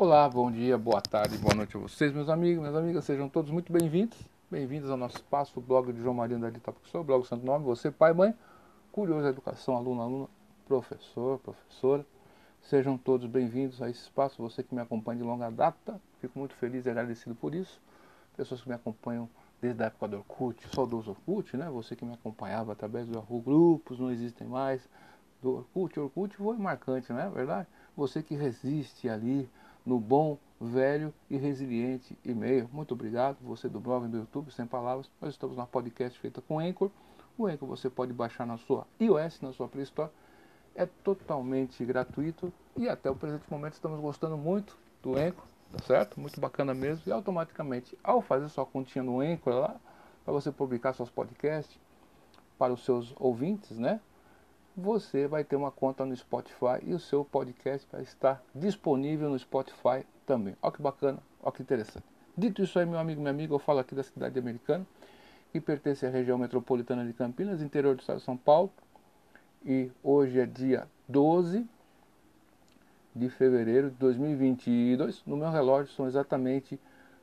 Olá, bom dia, boa tarde, boa noite a vocês, meus amigos, minhas amigas, sejam todos muito bem-vindos. Bem-vindos ao nosso espaço, o blog de João Maria da Dita Professor, blog Santo Nome, você, pai, mãe, curioso educação, aluno, aluna, professor, professora. Sejam todos bem-vindos a esse espaço, você que me acompanha de longa data, fico muito feliz e agradecido por isso. Pessoas que me acompanham desde a época do Orkut, saudoso Orkut, né? Você que me acompanhava através do Yahoo Grupos, não existem mais, do Orkut, Orkut foi marcante, não é verdade? Você que resiste ali no bom, velho e resiliente e-mail. Muito obrigado, você do blog do YouTube, sem palavras. Nós estamos na podcast feita com Anchor. O Anchor você pode baixar na sua iOS, na sua Play Store. É totalmente gratuito e até o presente momento estamos gostando muito do Anchor, tá certo? Muito bacana mesmo. E automaticamente, ao fazer sua continha no Anchor lá, para você publicar seus podcasts para os seus ouvintes, né? Você vai ter uma conta no Spotify e o seu podcast vai estar disponível no Spotify também. Olha que bacana, olha que interessante. Dito isso aí, meu amigo, minha amiga, eu falo aqui da cidade americana, que pertence à região metropolitana de Campinas, interior do estado de São Paulo. E hoje é dia 12 de fevereiro de 2022. No meu relógio são exatamente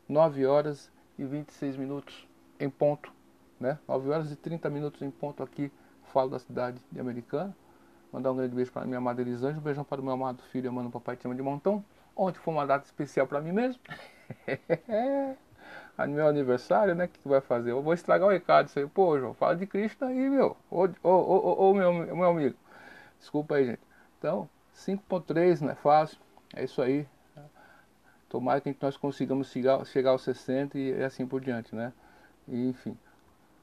9 horas e 26 minutos em ponto, né? 9 horas e 30 minutos em ponto aqui falo da cidade de Americana. Mandar um grande beijo para minha amada Elisângela, um beijão para o meu amado filho, amando papai te ama de montão. Ontem foi uma data especial para mim mesmo. no meu aniversário, né? O que, que vai fazer? Eu vou estragar o recado. Isso aí, pô, João, fala de Cristo aí, meu. Ô, ô, ô, ô, meu, meu amigo. Desculpa aí, gente. Então, 5.3 não é fácil. É isso aí. Tomara que nós consigamos chegar, chegar aos 60 e assim por diante, né? E, enfim.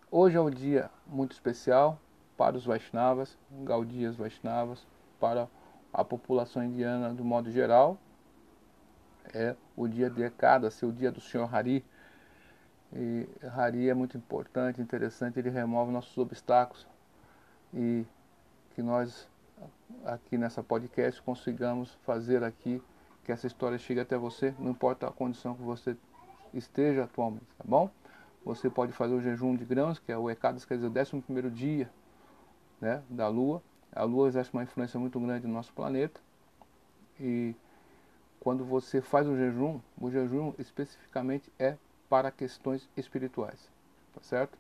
Hoje é um dia muito especial para os Vaishnavas, Gaudias Vaishnavas, para a população indiana do modo geral. É o dia de Ekadasi, o dia do Senhor Hari. E Hari é muito importante, interessante, ele remove nossos obstáculos e que nós aqui nessa podcast consigamos fazer aqui que essa história chegue até você, não importa a condição que você esteja atualmente, tá bom? Você pode fazer o jejum de grãos, que é o Ekadas, quer dizer, o 11 primeiro dia né, da Lua. A Lua exerce uma influência muito grande no nosso planeta. E quando você faz o jejum, o jejum especificamente é para questões espirituais, tá certo?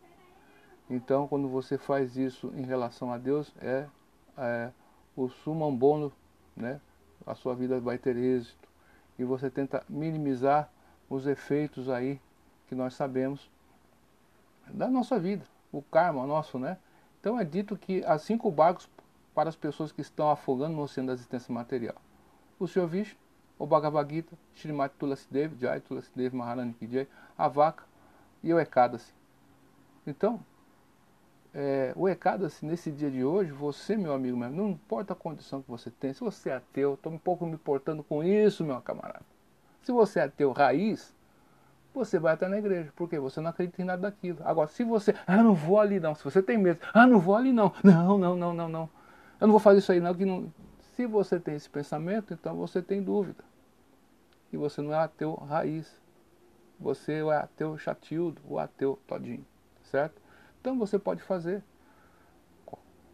Então, quando você faz isso em relação a Deus, é, é o sumam bono, né? A sua vida vai ter êxito. E você tenta minimizar os efeitos aí que nós sabemos da nossa vida, o karma nosso, né? Então é dito que há cinco barcos para as pessoas que estão afogando no oceano da existência material. O Sr. Vishnu, o Bhagavad Gita, Srimati Tulasidev, Jai Tulasidev Maharani Kijay, a vaca e o Ekadasi. Então, é, o Ekadasi, nesse dia de hoje, você, meu amigo, não importa a condição que você tem, se você é ateu, estou um pouco me importando com isso, meu camarada. Se você é ateu raiz, você vai até na igreja, porque você não acredita em nada daquilo. Agora, se você, ah, não vou ali não, se você tem medo, ah, não vou ali não, não, não, não, não, não, eu não vou fazer isso aí não, que não. Se você tem esse pensamento, então você tem dúvida. E você não é ateu raiz. Você é ateu chatildo, o ateu todinho, certo? Então você pode fazer.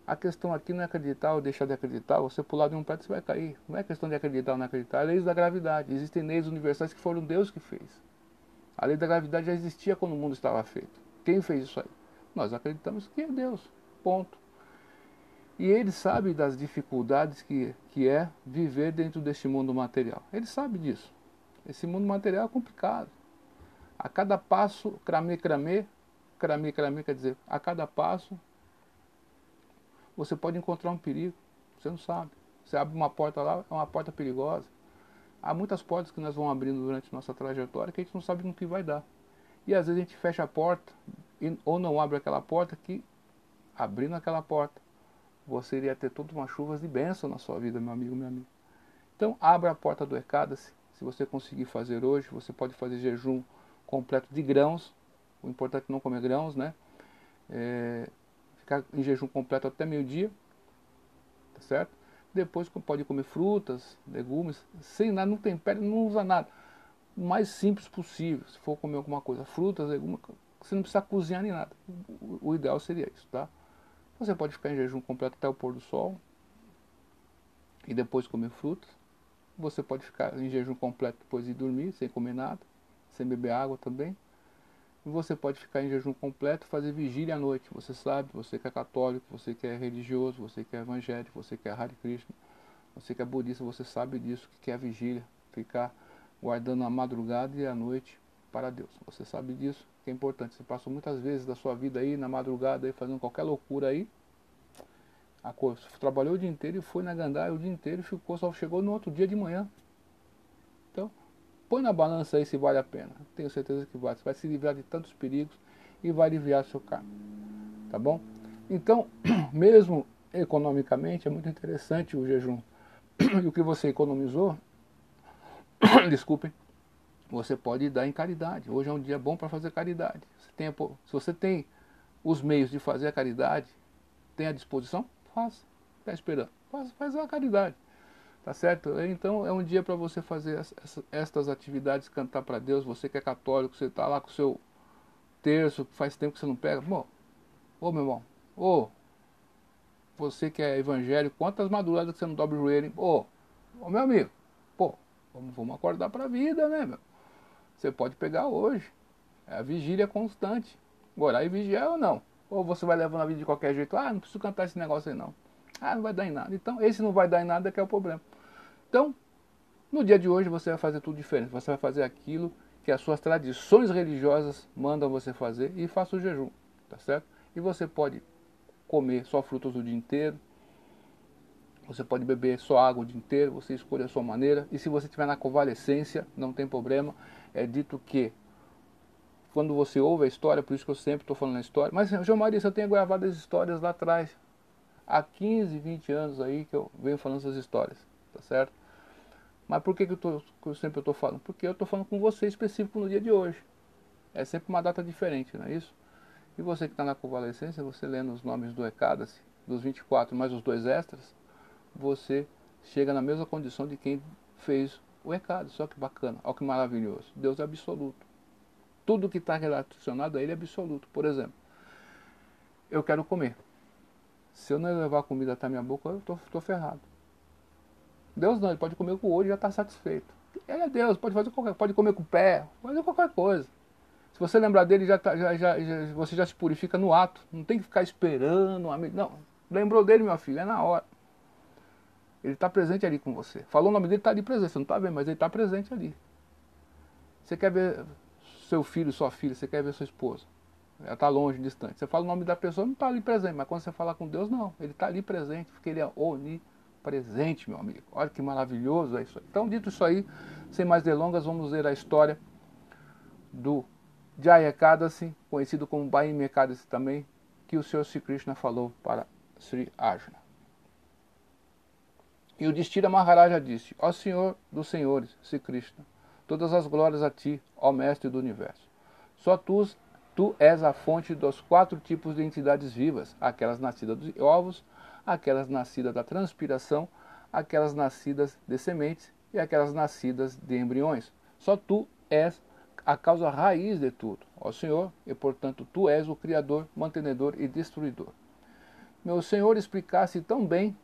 A questão aqui não é acreditar ou deixar de acreditar, você pular de um prédio você vai cair. Não é questão de acreditar ou não acreditar, é leis da gravidade. Existem leis universais que foram Deus que fez. A lei da gravidade já existia quando o mundo estava feito. Quem fez isso aí? Nós acreditamos que é Deus. Ponto. E ele sabe das dificuldades que, que é viver dentro deste mundo material. Ele sabe disso. Esse mundo material é complicado. A cada passo, cramê, cramê, cramê, cramê, quer dizer, a cada passo você pode encontrar um perigo. Você não sabe. Você abre uma porta lá, é uma porta perigosa. Há muitas portas que nós vamos abrindo durante nossa trajetória que a gente não sabe no que vai dar. E às vezes a gente fecha a porta e, ou não abre aquela porta que, abrindo aquela porta, você iria ter todas umas chuvas de bênção na sua vida, meu amigo, meu amigo. Então, abra a porta do Ecada-se. Se você conseguir fazer hoje, você pode fazer jejum completo de grãos. O importante é não comer grãos, né? É, ficar em jejum completo até meio-dia, tá certo? Depois pode comer frutas, legumes, sem nada, não tempera, não usa nada. O mais simples possível, se for comer alguma coisa, frutas, legumes, você não precisa cozinhar nem nada. O ideal seria isso, tá? Você pode ficar em jejum completo até o pôr do sol e depois comer frutas, Você pode ficar em jejum completo depois de dormir, sem comer nada, sem beber água também. Você pode ficar em jejum completo fazer vigília à noite. Você sabe, você que é católico, você que é religioso, você que é evangélico, você que é Hare Krishna, você que é budista, você sabe disso, que é vigília. Ficar guardando a madrugada e a noite para Deus. Você sabe disso, que é importante. Você passou muitas vezes da sua vida aí na madrugada aí fazendo qualquer loucura aí. Trabalhou o dia inteiro e foi na gandaia o dia inteiro ficou, só chegou no outro dia de manhã. Põe na balança aí se vale a pena. Tenho certeza que vale. Você vai se livrar de tantos perigos e vai aliviar seu carro. Tá bom? Então, mesmo economicamente, é muito interessante o jejum. E o que você economizou, desculpem, você pode dar em caridade. Hoje é um dia bom para fazer caridade. Você tem, se você tem os meios de fazer a caridade, tem à disposição, faça. Está esperando. Faz, faz a caridade. Tá certo? Então é um dia para você fazer essa, estas atividades, cantar para Deus. Você que é católico, você está lá com o seu terço, faz tempo que você não pega. Bom, ô meu irmão, ô, você que é evangélico, quantas madrugadas que você não dobra o joelho? Ô, ô meu amigo, pô, vamos, vamos acordar para a vida, né, meu? Você pode pegar hoje. É a vigília constante. Orar e vigiar ou não. Ou você vai levando a vida de qualquer jeito. Ah, não preciso cantar esse negócio aí não. Ah, não vai dar em nada. Então, esse não vai dar em nada que é o problema. Então, no dia de hoje você vai fazer tudo diferente. Você vai fazer aquilo que as suas tradições religiosas mandam você fazer e faça o jejum, tá certo? E você pode comer só frutas o dia inteiro. Você pode beber só água o dia inteiro, você escolhe a sua maneira. E se você estiver na convalescência, não tem problema é dito que quando você ouve a história, por isso que eu sempre estou falando a história, mas João Maria, eu tenho gravado as histórias lá atrás, há 15, 20 anos aí que eu venho falando essas histórias, tá certo? Mas por que, que, eu, tô, que eu sempre estou falando? Porque eu estou falando com você específico no dia de hoje. É sempre uma data diferente, não é isso? E você que está na convalescência, você lendo os nomes do Ecadace, dos 24 mais os dois extras, você chega na mesma condição de quem fez o recado. Só que bacana, olha que maravilhoso. Deus é absoluto. Tudo que está relacionado a Ele é absoluto. Por exemplo, eu quero comer. Se eu não levar comida até a minha boca, eu estou ferrado. Deus não, ele pode comer com o olho e já está satisfeito. Ele é Deus, pode fazer qualquer pode comer com o pé, pode fazer qualquer coisa. Se você lembrar dele, já, tá, já, já, já, você já se purifica no ato. Não tem que ficar esperando. Não, lembrou dele, meu filho, é na hora. Ele está presente ali com você. Falou o nome dele, está ali presente. Você não está vendo, mas ele está presente ali. Você quer ver seu filho, sua filha, você quer ver sua esposa. Ela está longe, distante. Você fala o nome da pessoa, não está ali presente. Mas quando você fala com Deus, não. Ele está ali presente, porque ele é onipresente, meu amigo. Olha que maravilhoso é isso aí. Então, dito isso aí, sem mais delongas, vamos ver a história do Jaya Ekadasi, conhecido como Baim Ekadasi também, que o Senhor Sri Krishna falou para Sri Arjuna. E o Destira Maharaja disse, ó Senhor dos Senhores, Sri Krishna, todas as glórias a Ti, ó Mestre do Universo. Só Tu, tu és a fonte dos quatro tipos de entidades vivas, aquelas nascidas dos ovos, aquelas nascidas da transpiração, aquelas nascidas de sementes e aquelas nascidas de embriões. Só Tu és a causa raiz de tudo, ó Senhor, e portanto Tu és o Criador, mantenedor e destruidor. Meu Senhor explicasse tão bem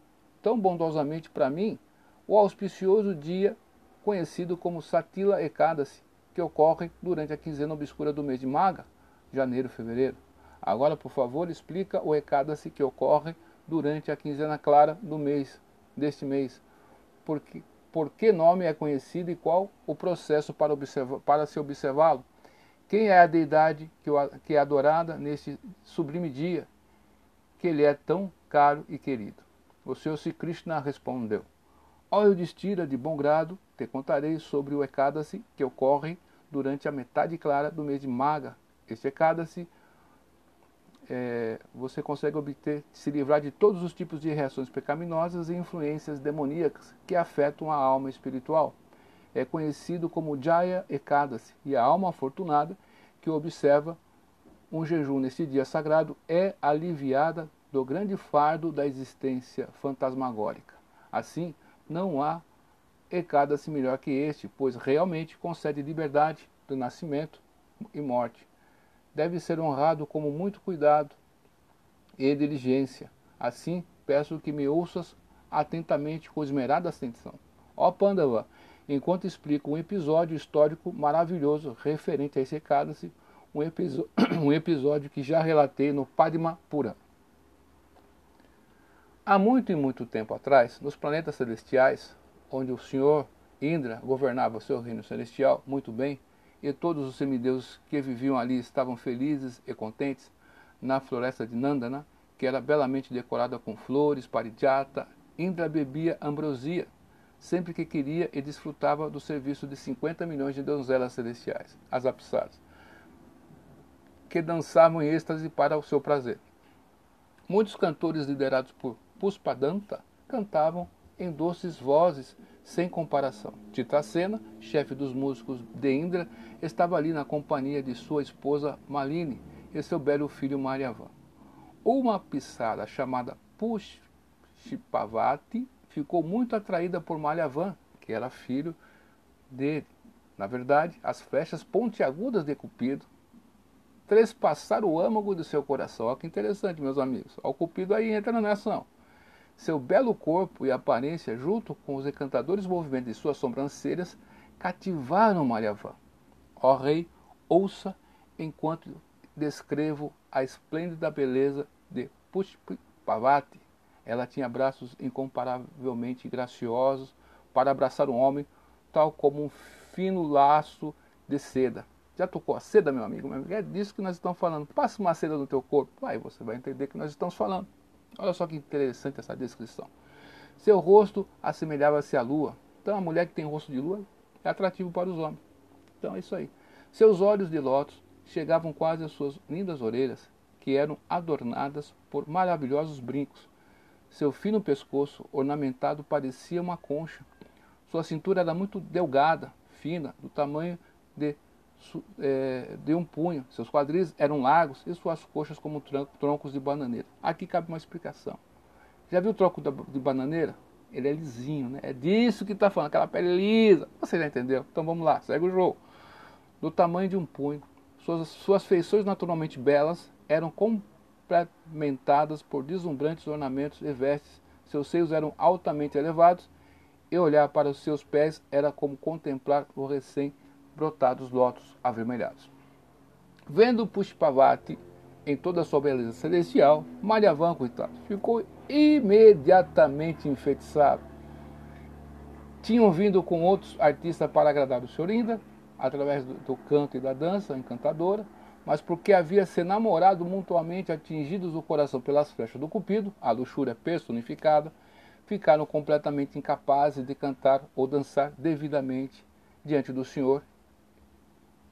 tão bondosamente para mim o auspicioso dia conhecido como Satila Ekadasi, que ocorre durante a quinzena obscura do mês de Maga, janeiro fevereiro. Agora, por favor, explica o Ekadasi que ocorre durante a quinzena clara do mês, deste mês. Porque, por que nome é conhecido e qual o processo para, observa, para se observá-lo? Quem é a deidade que, que é adorada neste sublime dia, que ele é tão caro e querido? O Senhor Sri Krishna respondeu, Ó Yudhishthira, de bom grado, te contarei sobre o Ekadasi que ocorre durante a metade clara do mês de Maga. Este Ekadasi é, você consegue obter, se livrar de todos os tipos de reações pecaminosas e influências demoníacas que afetam a alma espiritual. É conhecido como Jaya Ekadasi, e a alma afortunada que observa um jejum neste dia sagrado é aliviada do grande fardo da existência fantasmagórica. Assim, não há Ekadasi melhor que este, pois realmente concede liberdade do nascimento e morte. Deve ser honrado com muito cuidado e diligência. Assim, peço que me ouças atentamente com esmerada atenção. Ó Pandava, enquanto explica um episódio histórico maravilhoso referente a esse Ekadasi, um, um episódio que já relatei no Padma Purana. Há muito e muito tempo atrás, nos planetas celestiais, onde o Senhor Indra governava o seu reino celestial muito bem, e todos os semideuses que viviam ali estavam felizes e contentes, na floresta de Nandana, que era belamente decorada com flores, parijata, Indra bebia ambrosia, sempre que queria e desfrutava do serviço de 50 milhões de donzelas celestiais, as apsaras, que dançavam em êxtase para o seu prazer. Muitos cantores liderados por Puspadanta cantavam em doces vozes sem comparação. Titracena, chefe dos músicos de Indra, estava ali na companhia de sua esposa Malini e seu belo filho Maryavan. Uma pisada chamada Pushpavati ficou muito atraída por Malyavan, que era filho dele. Na verdade, as flechas pontiagudas de Cupido trespassaram o âmago do seu coração. Olha que interessante, meus amigos. O Cupido aí entra nessa não. Seu belo corpo e aparência, junto com os encantadores movimentos de suas sobrancelhas, cativaram Malyavan. Ó rei, ouça enquanto descrevo a esplêndida beleza de Pushpavati. Ela tinha braços incomparavelmente graciosos para abraçar um homem, tal como um fino laço de seda. Já tocou a seda, meu amigo? É disso que nós estamos falando. Passa uma seda no teu corpo, aí você vai entender que nós estamos falando. Olha só que interessante essa descrição. Seu rosto assemelhava-se à lua. Então a mulher que tem rosto de lua é atrativo para os homens. Então é isso aí. Seus olhos de lótus chegavam quase às suas lindas orelhas, que eram adornadas por maravilhosos brincos. Seu fino pescoço, ornamentado, parecia uma concha. Sua cintura era muito delgada, fina, do tamanho de é, de um punho. Seus quadris eram largos e suas coxas como troncos de bananeira. Aqui cabe uma explicação. Já viu o tronco de bananeira? Ele é lisinho, né? É disso que está falando, aquela pele lisa. Você já entendeu? Então vamos lá, segue o jogo. Do tamanho de um punho. Suas, suas feições naturalmente belas eram complementadas por deslumbrantes ornamentos e vestes. Seus seios eram altamente elevados e olhar para os seus pés era como contemplar o brotados lótus avermelhados. Vendo Pushpavati em toda a sua beleza celestial, Malyavan, coitado, ficou imediatamente enfeitiçado. Tinham vindo com outros artistas para agradar o Sr. Inda, através do, do, canto e da dança encantadora, mas porque havia se namorado mutuamente atingidos o coração pelas flechas do Cupido, a luxúria personificada, ficaram completamente incapazes de cantar ou dançar devidamente diante do Senhor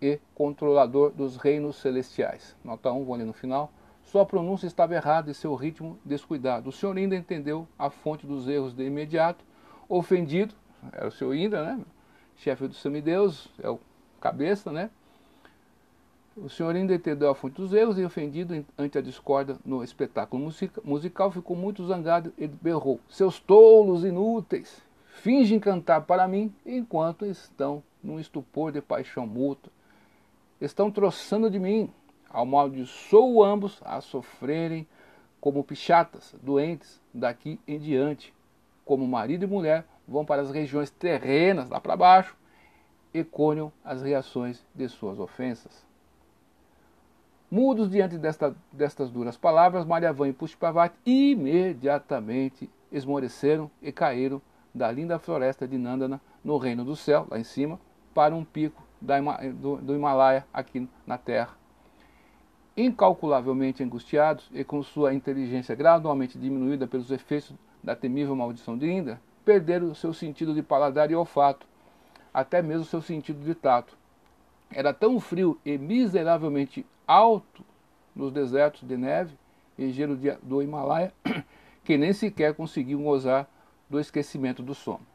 e controlador dos reinos celestiais. Nota 1, vou ler no final. Sua pronúncia estava errada e seu ritmo descuidado. O senhor ainda entendeu a fonte dos erros de imediato. Ofendido, era o senhor Indra, né? Chefe dos semideus, é o cabeça, né? O senhor ainda entendeu a fonte dos erros e ofendido ante a discórdia no espetáculo musical, ficou muito zangado e berrou: Seus tolos inúteis, fingem cantar para mim enquanto estão num estupor de paixão mútua estão troçando de mim. Amaldiçoo ambos a sofrerem como pichatas, doentes, daqui em diante. Como marido e mulher vão para as regiões terrenas, lá para baixo, e colham as reações de suas ofensas. Mudos diante desta, destas duras palavras, Mariavan e Pushpavati imediatamente esmoreceram e caíram da linda floresta de Nandana, no reino do céu, lá em cima, para um pico do, do Himalaia aqui na Terra. Incalculavelmente angustiados e com sua inteligência gradualmente diminuída pelos efeitos da temível maldição de Indra, perderam o seu sentido de paladar e olfato, até mesmo seu sentido de tato. Era tão frio e miseravelmente alto nos desertos de neve e gelo do Himalaia que nem sequer conseguiam gozar do esquecimento do sono.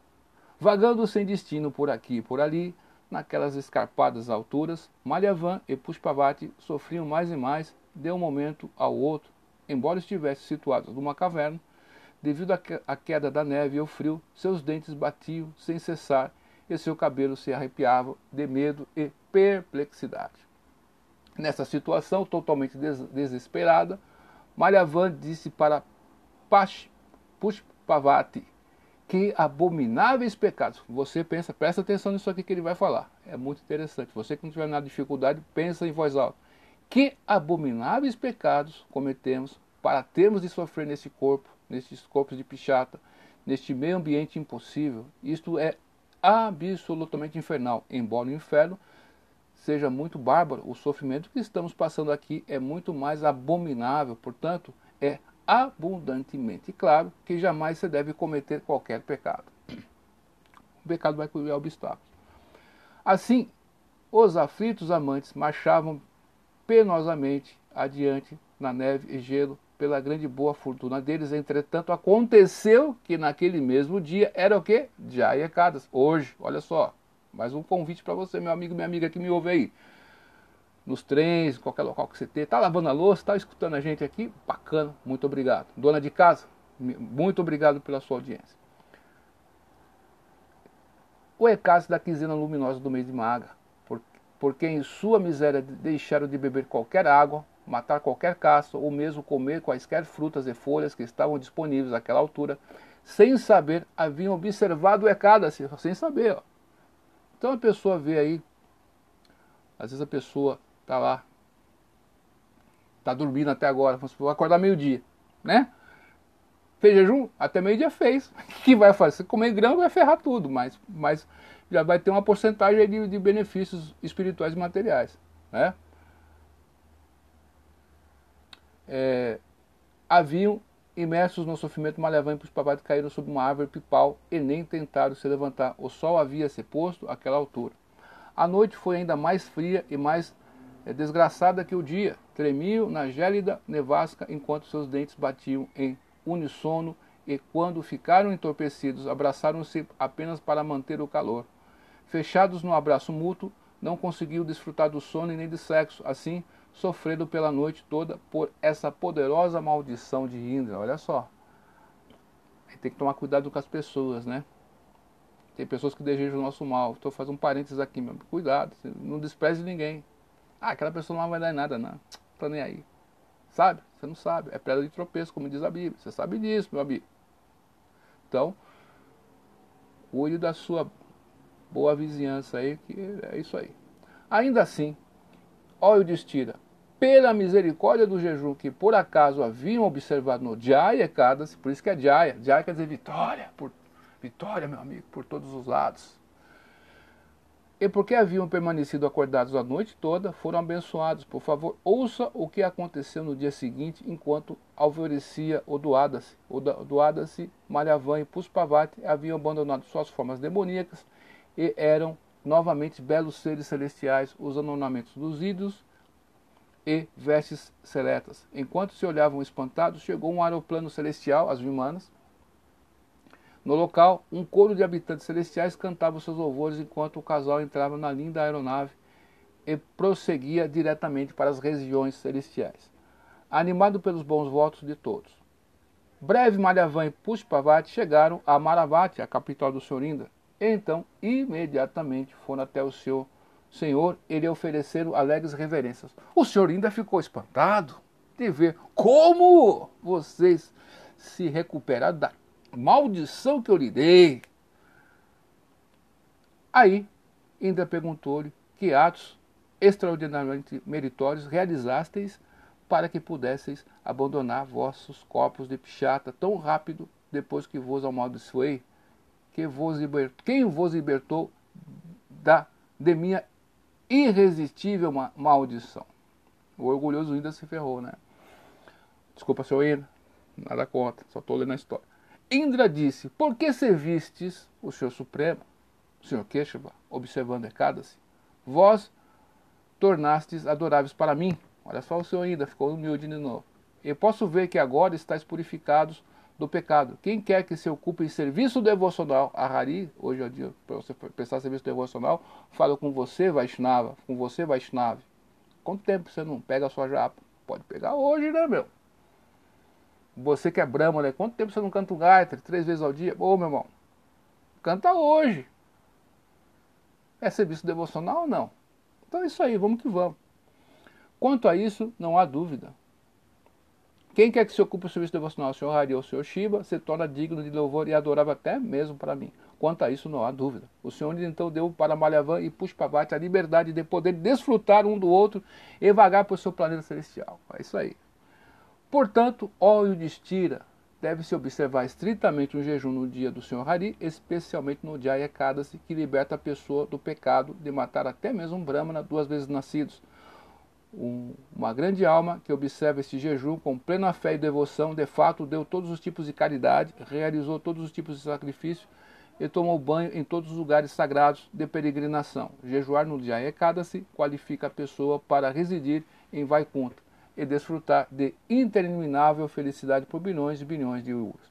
Vagando sem destino por aqui e por ali, Naquelas escarpadas alturas, Malyavan e Pushpavati sofriam mais e mais de um momento ao outro, embora estivessem situados numa caverna. Devido à queda da neve e ao frio, seus dentes batiam sem cessar e seu cabelo se arrepiava de medo e perplexidade. Nessa situação totalmente des desesperada, Malyavan disse para Pushpavati Que abomináveis pecados. Você pensa, presta atenção nisso aqui que ele vai falar. É muito interessante. Você que não tiver nada de dificuldade, pensa em voz alta. Que abomináveis pecados cometemos para termos de sofrer nesse corpo, nesses corpos de pichata, neste meio ambiente impossível. Isto é absolutamente infernal, embora o inferno seja muito bárbaro, o sofrimento que estamos passando aqui é muito mais abominável, portanto, é abundantemente claro que jamais você deve cometer qualquer pecado. O pecado vai criar obstáculos. Assim, os aflitos amantes marchavam penosamente adiante na neve e gelo pela grande boa fortuna deles. Entretanto, aconteceu que naquele mesmo dia era o quê? Jaiacadas. Hoje, olha só, mais um convite para você, meu amigo, minha amiga que me ouve aí. Nos trens, qualquer local que você tenha, tá lavando a louça, tá escutando a gente aqui? Bacana, muito obrigado. Dona de casa, muito obrigado pela sua audiência. O Ecase da quinzena luminosa do mês de Maga, porque em sua miséria deixaram de beber qualquer água, matar qualquer caça ou mesmo comer quaisquer frutas e folhas que estavam disponíveis àquela altura, sem saber, haviam observado o Ecada, sem saber. Ó. Então a pessoa vê aí, às vezes a pessoa está lá, está dormindo até agora, vou acordar meio-dia, né? Fez jejum? Até meio-dia fez. O que vai fazer? Se comer grão vai ferrar tudo, mas, mas já vai ter uma porcentagem de, de benefícios espirituais e materiais, né? É, haviam imersos no sofrimento malevante, os papados caíram sob uma árvore pipal e nem tentaram se levantar. O sol havia se posto àquela altura. A noite foi ainda mais fria e mais é, desgraçada que o dia. Tremiam na gélida nevasca enquanto seus dentes batiam em unissono e, quando ficaram entorpecidos, abraçaram-se apenas para manter o calor. Fechados no abraço mútuo, não conseguiu desfrutar do sono e nem de sexo. Assim, sofrendo pela noite toda por essa poderosa maldição de Indra. Olha só. Tem que tomar cuidado com as pessoas, né? Tem pessoas que desejam o nosso mal. Estou fazendo um parênteses aqui, meu. Cuidado, não despreze ninguém. Ah, aquela pessoa não vai dar em nada, não. Tá nem aí. Sabe? Você não sabe. É pedra de tropeço, como diz a Bíblia. Você sabe disso, meu amigo. Então, cuide da sua boa vizinhança aí, que é isso aí. Ainda assim, óleo de estira pela misericórdia do jejum que por acaso haviam observado no Jaya Ekadasi, por isso que é Jaya, Jaya quer dizer vitória, por, vitória, meu amigo, por todos os lados. E porque haviam permanecido acordados a noite toda, foram abençoados. Por favor, ouça o que aconteceu no dia seguinte, enquanto alvorecia o Duadasi. O Duadasi, Malhavan e Puspavati haviam abandonado suas formas demoníacas e eram novamente belos seres celestiais, usando ornamentos dos ídolos e vestes seletas. Enquanto se olhavam espantados, chegou um aeroplano celestial, as humanas. No local, um coro de habitantes celestiais cantava seus louvores enquanto o casal entrava na linda aeronave e prosseguia diretamente para as regiões celestiais, animado pelos bons votos de todos. Breve Malhavan e Pushpavati chegaram a Maravati, a capital do Sorinda, e então imediatamente foram até o seu Senhor, ele ofereceram alegres reverências. O senhor ainda ficou espantado de ver como vocês se recuperaram da maldição que eu lhe dei. Aí, ainda perguntou-lhe que atos extraordinariamente meritórios realizasteis para que pudesseis abandonar vossos corpos de pichata tão rápido depois que vos amaldiçoei, que vos libertou, quem vos libertou da, de minha irresistível maldição. O orgulhoso ainda se ferrou, né? Desculpa, seu Indra, nada contra, só estou lendo a história. Indra disse: Por que servistes o Senhor Supremo, o Senhor Queixava, observando Ekadasi? Vós tornastes adoráveis para mim. Olha só o Senhor Indra, ficou humilde de novo. E posso ver que agora estáis purificados do pecado. Quem quer que se ocupe em serviço devocional, a Hari, hoje é dia para você prestar serviço devocional, fala com você, Vaishnava, com você, Vaishnava. Quanto tempo você não pega a sua japa? Pode pegar hoje, né, meu? Você que é Brahma, né? Quanto tempo você não canta o Gayatri? Três vezes ao dia? Ô, meu irmão, canta hoje. É serviço devocional ou não? Então é isso aí, vamos que vamos. Quanto a isso, não há dúvida Quem quer que se ocupe do serviço devocional ao Senhor Hari ou ao Senhor Shiva, se torna digno de louvor e adorável até mesmo para mim. Quanto a isso, não há dúvida. O Senhor então deu para Malhavan e Pushpavati a liberdade de poder desfrutar um do outro e vagar por seu planeta celestial. É isso aí. Portanto, ó Yudhishthira, deve-se observar estritamente um jejum no dia do Senhor Hari, especialmente no Jaya Ekadasi, que liberta a pessoa do pecado de matar até mesmo um Brahmana duas vezes nascidos. Um, uma grande alma que observa este jejum com plena fé e devoção, de fato deu todos os tipos de caridade, realizou todos os tipos de sacrifício e tomou banho em todos os lugares sagrados de peregrinação. Jejuar no Jaya Ekadasi qualifica a pessoa para residir em Vaikunta e desfrutar de interminável felicidade por bilhões e bilhões de euros.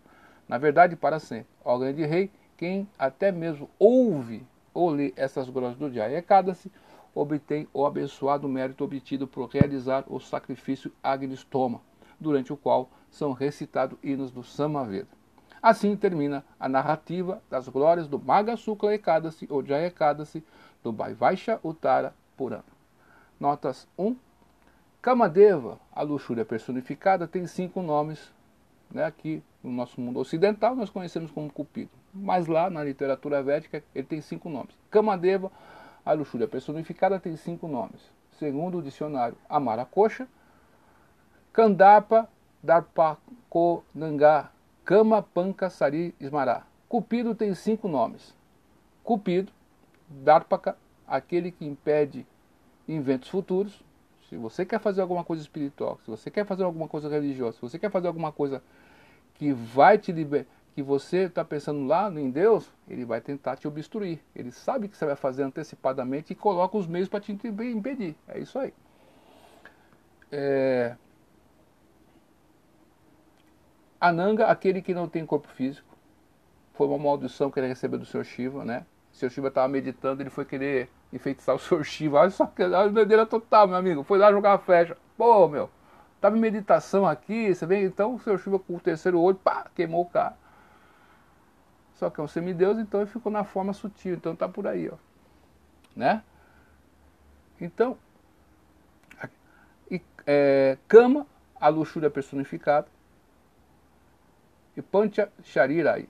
Na verdade, para sempre. Ó grande rei, quem até mesmo ouve ou lê essas glórias do Jaya Ekadasi, obtém o abençoado mérito obtido por realizar o sacrifício Agnistoma, durante o qual são recitados hinos do Samaveda. Assim termina a narrativa das glórias do Maga Sukla Ekadasi ou Jaya Ekadasi do Bhaivaisha Uttara Purana. Notas 1 Kamadeva, a luxúria personificada, tem cinco nomes. Né? Aqui no nosso mundo ocidental nós conhecemos como Cupido. Mas lá na literatura védica ele tem cinco nomes. Kamadeva, a luxúria personificada, tem cinco nomes. Segundo o dicionário Amara Coxa, Kandapa Darpakonanga Kama Panka Sari Ismará. Cupido tem cinco nomes. Cupido, Darpaka, aquele que impede inventos futuros. Se você quer fazer alguma coisa espiritual, se você quer fazer alguma coisa religiosa, se você quer fazer alguma coisa que vai te libertar, que você está pensando lá em Deus, ele vai tentar te obstruir. Ele sabe que você vai fazer antecipadamente e coloca os meios para te impedir. É isso aí. É... Ananga, aquele que não tem corpo físico, foi uma maldição que ele recebeu do Sr. Shiva, né? Sr. Shiva estava meditando, ele foi querer enfeitiçar o Sr. Shiva. Olha só que a doideira total, meu amigo. Foi lá jogar a flecha. Pô, meu, tava em meditação aqui, você vê? Então o Sr. Shiva com o terceiro olho, pá, queimou o cara. Só que é um semideus, então ele ficou na forma sutil. Então tá por aí, ó. Né? Então, é, Kama, a luxúria personificada. E Pancha Sharirai,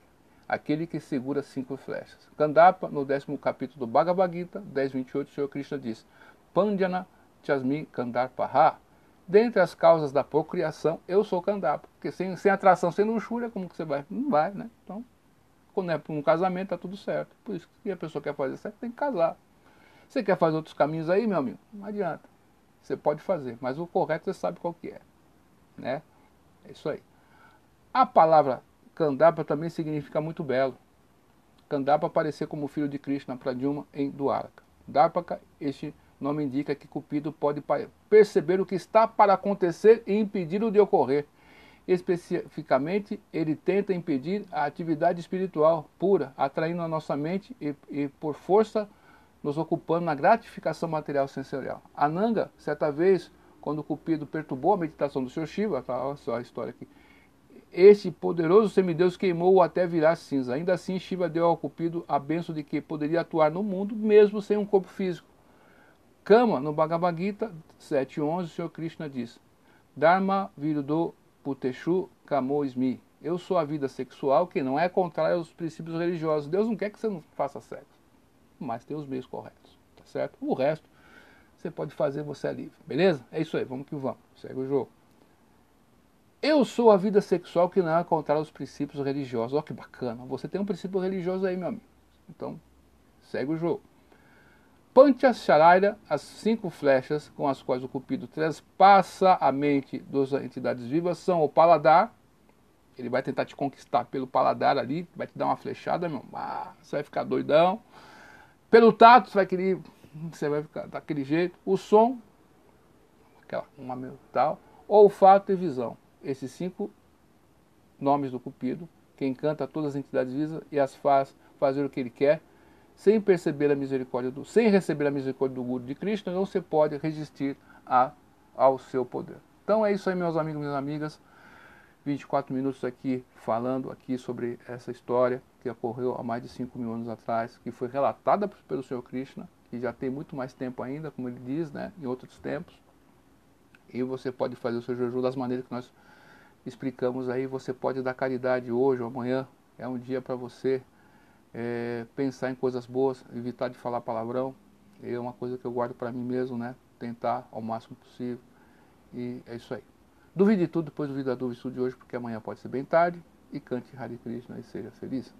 aquele que segura cinco flechas. Kandapa, no décimo capítulo do Bhagavad Gita, 10.28, o Senhor Krishna diz, Pandjana Chasmi Kandarpaha, dentre as causas da procriação, eu sou Kandapa. Porque sem, sem atração, sem luxúria, como que você vai? Não vai, né? Então, quando é para um casamento, tá tudo certo. Por isso que a pessoa quer fazer certo, tem que casar. Você quer fazer outros caminhos aí, meu amigo? Não adianta. Você pode fazer, mas o correto você sabe qual que é. Né? É isso aí. A palavra Kandapa também significa muito belo. Kandapa aparecer como filho de Krishna Pradyuma em Dwaraka. Dapaka, este nome indica que Cupido pode perceber o que está para acontecer e impedir o de ocorrer. Especificamente, ele tenta impedir a atividade espiritual pura, atraindo a nossa mente e, e por força nos ocupando na gratificação material sensorial. Ananga, certa vez, quando Cupido perturbou a meditação do Sr. Shiva, olha só a história aqui, este poderoso semideus queimou-o até virar cinza. Ainda assim, Shiva deu ao Cupido a benção de que poderia atuar no mundo mesmo sem um corpo físico. Kama, no Bhagavad Gita 7.11, o Sr. Krishna diz, Dharma virudo puteshu kamo ismi. Eu sou a vida sexual que não é contrária aos princípios religiosos. Deus não quer que você não faça sexo, mas tem os meios corretos, tá certo? O resto você pode fazer, você é livre, beleza? É isso aí, vamos que vamos. Segue o jogo. Eu sou a vida sexual que não é contrária aos princípios religiosos. Olha que bacana. Você tem um princípio religioso aí, meu amigo. Então, segue o jogo. Panchasharaya, as cinco flechas com as quais o cupido trespassa a mente das entidades vivas, são o paladar. Ele vai tentar te conquistar pelo paladar ali, vai te dar uma flechada, meu. Ah, você vai ficar doidão. Pelo tato, você vai querer. Você vai ficar daquele jeito. O som, aquela, uma tal. Olfato e visão esses cinco nomes do Cupido, que encanta todas as entidades vivas e as faz fazer o que ele quer, sem perceber a misericórdia do, sem receber a misericórdia do Guru de Cristo, não se pode resistir a, ao seu poder. Então é isso aí, meus amigos, minhas amigas. 24 minutos aqui falando aqui sobre essa história que ocorreu há mais de 5 mil anos atrás, que foi relatada pelo Senhor Krishna, que já tem muito mais tempo ainda, como ele diz, né, em outros tempos. E você pode fazer o seu jejum das maneiras que nós explicamos aí, você pode dar caridade hoje ou amanhã, é um dia para você é, pensar em coisas boas, evitar de falar palavrão, é uma coisa que eu guardo para mim mesmo, né? Tentar ao máximo possível. E é isso aí. Duvide de tudo, depois duvida da dúvida de hoje, porque amanhã pode ser bem tarde. E cante Hare Krishna e seja feliz.